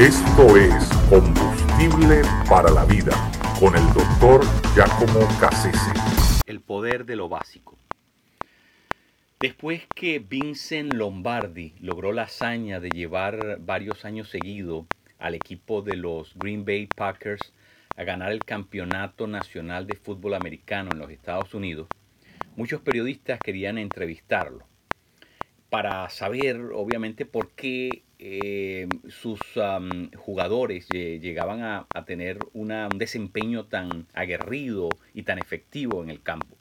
Esto es Combustible para la Vida con el doctor Giacomo Cassese. El poder de lo básico. Después que Vincent Lombardi logró la hazaña de llevar varios años seguidos al equipo de los Green Bay Packers a ganar el campeonato nacional de fútbol americano en los Estados Unidos, muchos periodistas querían entrevistarlo para saber, obviamente, por qué eh, sus jugadores llegaban a, tener un desempeño tan aguerrido y tan efectivo en el campo.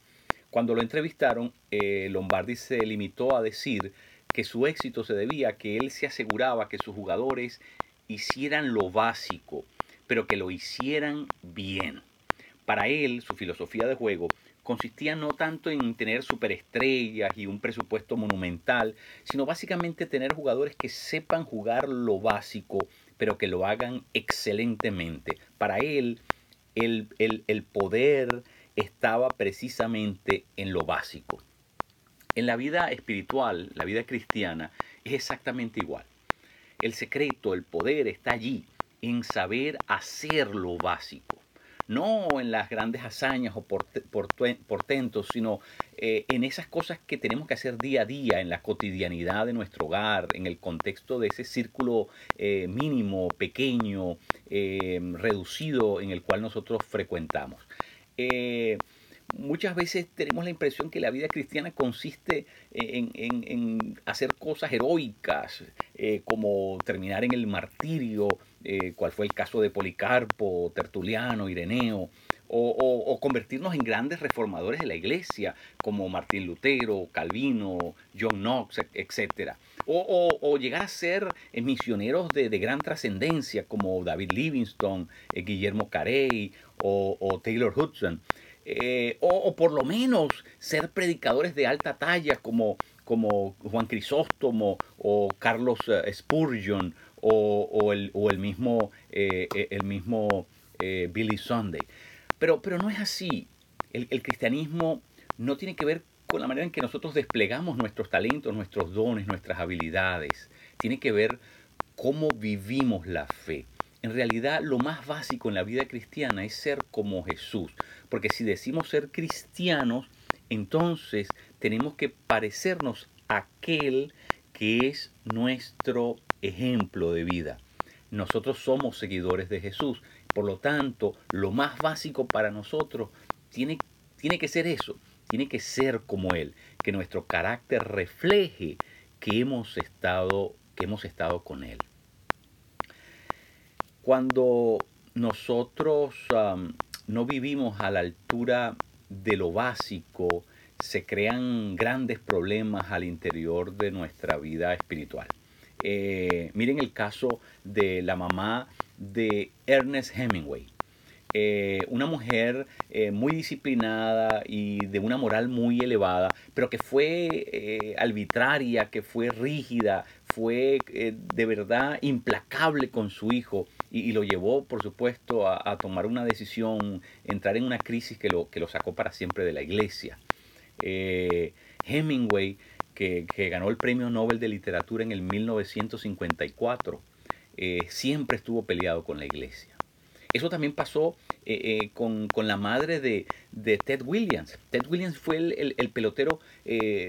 Cuando lo entrevistaron, eh, Lombardi se limitó a decir que su éxito se debía a que él se aseguraba que sus jugadores hicieran lo básico, pero que lo hicieran bien. Para él, su filosofía de juego consistía no tanto en tener superestrellas y un presupuesto monumental, sino básicamente tener jugadores que sepan jugar lo básico, pero que lo hagan excelentemente. Para él, el, el poder estaba precisamente en lo básico. En la vida espiritual, la vida cristiana, es exactamente igual. El secreto, el poder está allí, en saber hacer lo básico no en las grandes hazañas o portentos, sino eh, en esas cosas que tenemos que hacer día a día, en la cotidianidad de nuestro hogar, en el contexto de ese círculo eh, mínimo, pequeño, eh, reducido en el cual nosotros frecuentamos. Muchas veces tenemos la impresión que la vida cristiana consiste en, hacer cosas heroicas, como terminar en el martirio, eh, cual fue el caso de Policarpo, Tertuliano, Ireneo, o, convertirnos en grandes reformadores de la iglesia, como Martín Lutero, Calvino, John Knox, etc. O, llegar a ser eh, misioneros de, gran trascendencia, como David Livingstone, eh, Guillermo Carey o, Taylor Hudson. o, por lo menos ser predicadores de alta talla, como, como Juan Crisóstomo o Carlos Spurgeon o, el, mismo, eh, eh, el mismo eh, Billy Sunday. Pero, pero no es así. El, el, cristianismo no tiene que ver con la manera en que nosotros desplegamos nuestros talentos, nuestros dones, nuestras habilidades. Tiene que ver cómo vivimos la fe. En realidad lo más básico en la vida cristiana es ser como Jesús. Porque si decimos ser cristianos, entonces tenemos que parecernos a aquel que es nuestro ejemplo de vida. Nosotros somos seguidores de Jesús. Por lo tanto, lo más básico para nosotros tiene, tiene que ser eso, tiene que ser como Él, que nuestro carácter refleje que hemos estado, que hemos estado con Él. Cuando nosotros no vivimos a la altura de lo básico, se crean grandes problemas al interior de nuestra vida espiritual. Eh, miren el caso de la mamá de Ernest Hemingway. Eh, una mujer eh, muy disciplinada y de una moral muy elevada, pero que fue arbitraria, que fue rígida, fue de verdad implacable con su hijo y, lo llevó, por supuesto, a, tomar una decisión, entrar en una crisis que lo, que lo sacó para siempre de la iglesia. Hemingway que, ganó el Premio Nobel de Literatura en el 1954, eh, siempre estuvo peleado con la iglesia. Eso también pasó eh, eh, con, la madre de, Ted Williams. Ted Williams fue el, pelotero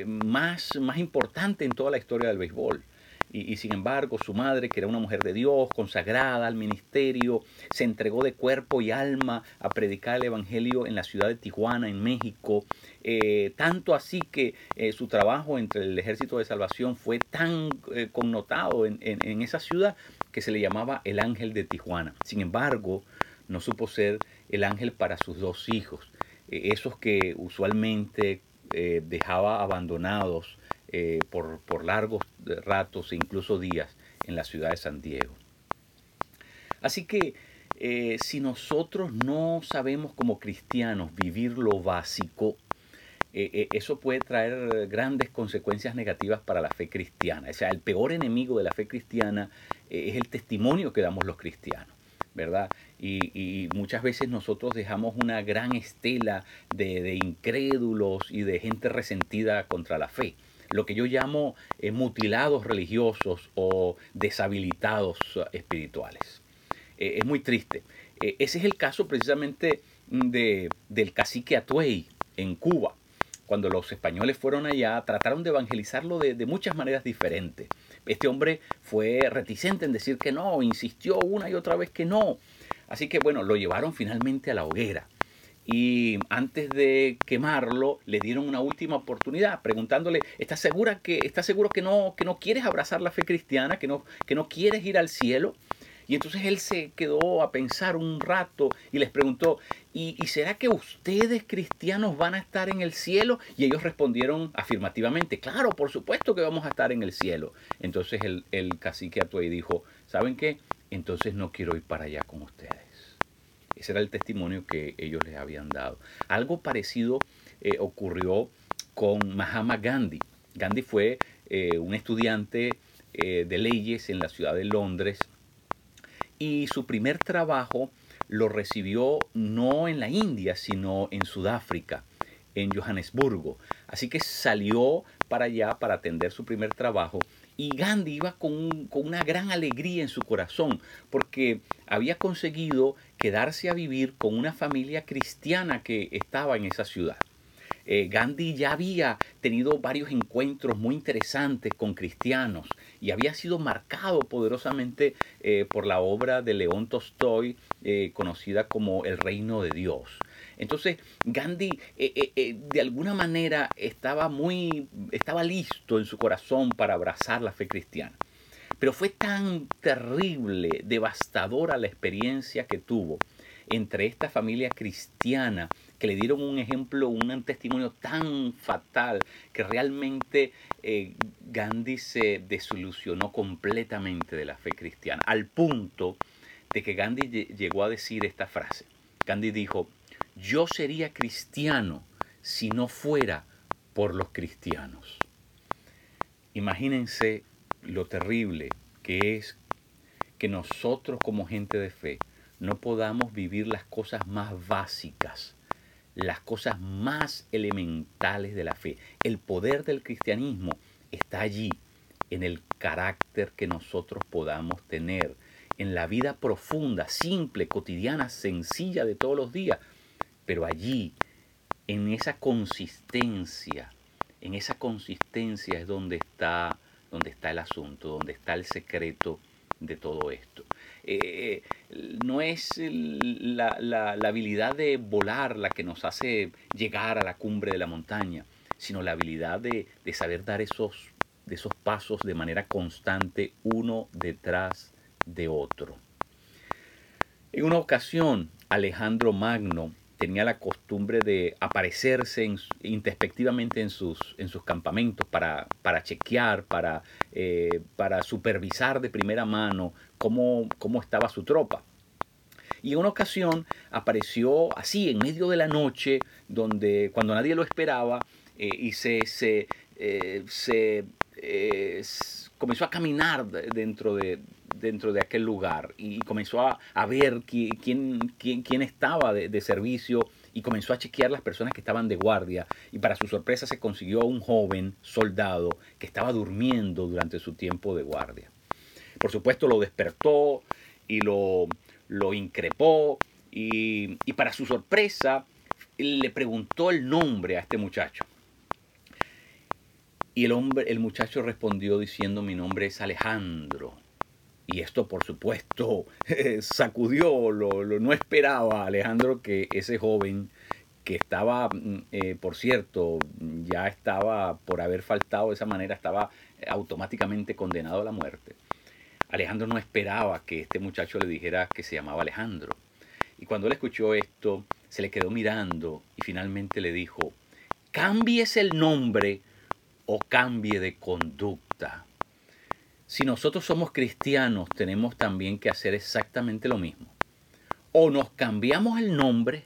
más, más importante en toda la historia del béisbol. Y, sin embargo, su madre, que era una mujer de Dios, consagrada al ministerio, se entregó de cuerpo y alma a predicar el Evangelio en la ciudad de Tijuana, en México. Eh, tanto así que eh, su trabajo entre el ejército de salvación fue tan eh, connotado en, esa ciudad que se le llamaba el ángel de Tijuana. Sin embargo, no supo ser el ángel para sus dos hijos, esos que usualmente dejaba abandonados eh, por, largos ratos e incluso días en la ciudad de San Diego. Así que eh, si nosotros no sabemos como cristianos vivir lo básico, eh, eso puede traer grandes consecuencias negativas para la fe cristiana. O sea, el peor enemigo de la fe cristiana es el testimonio que damos los cristianos. ¿verdad? Y, muchas veces nosotros dejamos una gran estela de, incrédulos y de gente resentida contra la fe. Lo que yo llamo eh, mutilados religiosos o deshabilitados espirituales. Eh, es muy triste. ese es el caso precisamente de, del cacique Atuey en Cuba. Cuando los españoles fueron allá, trataron de evangelizarlo de, de muchas maneras diferentes. Este hombre fue reticente en decir que no, insistió una y otra vez que no. Así que bueno, lo llevaron finalmente a la hoguera y antes de quemarlo le dieron una última oportunidad preguntándole, ¿estás segura que estás seguro que no que no quieres abrazar la fe cristiana, que no que no quieres ir al cielo? Y entonces él se quedó a pensar un rato y les preguntó, ¿y, será que ustedes cristianos van a estar en el cielo? Y ellos respondieron afirmativamente, claro, por supuesto que vamos a estar en el cielo. Entonces el, el cacique Atuey dijo, ¿saben qué? Entonces no quiero ir para allá con ustedes. Ese era el testimonio que ellos les habían dado. Algo parecido eh, ocurrió con Mahatma Gandhi. Gandhi fue eh, un estudiante eh, de leyes en la ciudad de Londres y su primer trabajo lo recibió no en la India, sino en Sudáfrica, en Johannesburgo. Así que salió para allá para atender su primer trabajo y Gandhi iba con, una gran alegría en su corazón porque había conseguido quedarse a vivir con una familia cristiana que estaba en esa ciudad. Eh, Gandhi ya había tenido varios encuentros muy interesantes con cristianos y había sido marcado poderosamente eh, por la obra de León Tolstoy, eh, conocida como El Reino de Dios. Entonces Gandhi eh, eh, eh, de alguna manera estaba muy, estaba listo en su corazón para abrazar la fe cristiana. Pero fue tan terrible, devastadora la experiencia que tuvo entre esta familia cristiana que le dieron un ejemplo, un testimonio tan fatal que realmente Gandhi se desilusionó completamente de la fe cristiana, al punto de que Gandhi llegó a decir esta frase. Gandhi dijo, yo sería cristiano si no fuera por los cristianos. Imagínense lo terrible que es que nosotros como gente de fe no podamos vivir las cosas más básicas, las cosas más elementales de la fe. El poder del cristianismo está allí, en el carácter que nosotros podamos tener, en la vida profunda, simple, cotidiana, sencilla de todos los días, pero allí, en esa consistencia, en esa consistencia es donde está, donde está el asunto, donde está el secreto de todo esto. Eh, no es la, habilidad de volar la que nos hace llegar a la cumbre de la montaña, sino la habilidad de, de saber dar esos, de esos pasos de manera constante, uno detrás de otro. En una ocasión, Alejandro Magno tenía la costumbre de aparecerse introspectivamente en sus, en sus campamentos para, para chequear, para, eh, para supervisar de primera mano cómo, cómo estaba su tropa. Y en una ocasión apareció así, en medio de la noche, donde, cuando nadie lo esperaba, eh, y se, se, eh, se comenzó a caminar dentro de, dentro de aquel lugar y comenzó a, ver quién, quién, quién, estaba de, servicio y comenzó a chequear las personas que estaban de guardia y para su sorpresa se consiguió un joven soldado que estaba durmiendo durante su tiempo de guardia. Por supuesto lo despertó y lo, lo increpó y, y para su sorpresa le preguntó el nombre a este muchacho. Y el hombre, el muchacho respondió diciendo mi nombre es Alejandro. Y esto, por supuesto, sacudió, lo, no esperaba Alejandro que ese joven que estaba, mm, eh, por cierto, ya estaba, por haber faltado de esa manera, estaba automáticamente condenado a la muerte. Alejandro no esperaba que este muchacho le dijera que se llamaba Alejandro. Y cuando él escuchó esto, se le quedó mirando y finalmente le dijo, cambies el nombre o cambie de conducta. Si nosotros somos cristianos, tenemos también que hacer exactamente lo mismo. O nos cambiamos el nombre,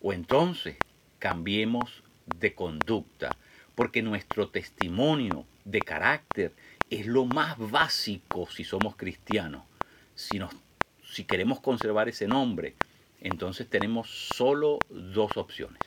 o entonces cambiemos de conducta, porque nuestro testimonio de carácter es lo más básico si somos cristianos. Si, nos, si queremos conservar ese nombre, entonces tenemos solo dos opciones.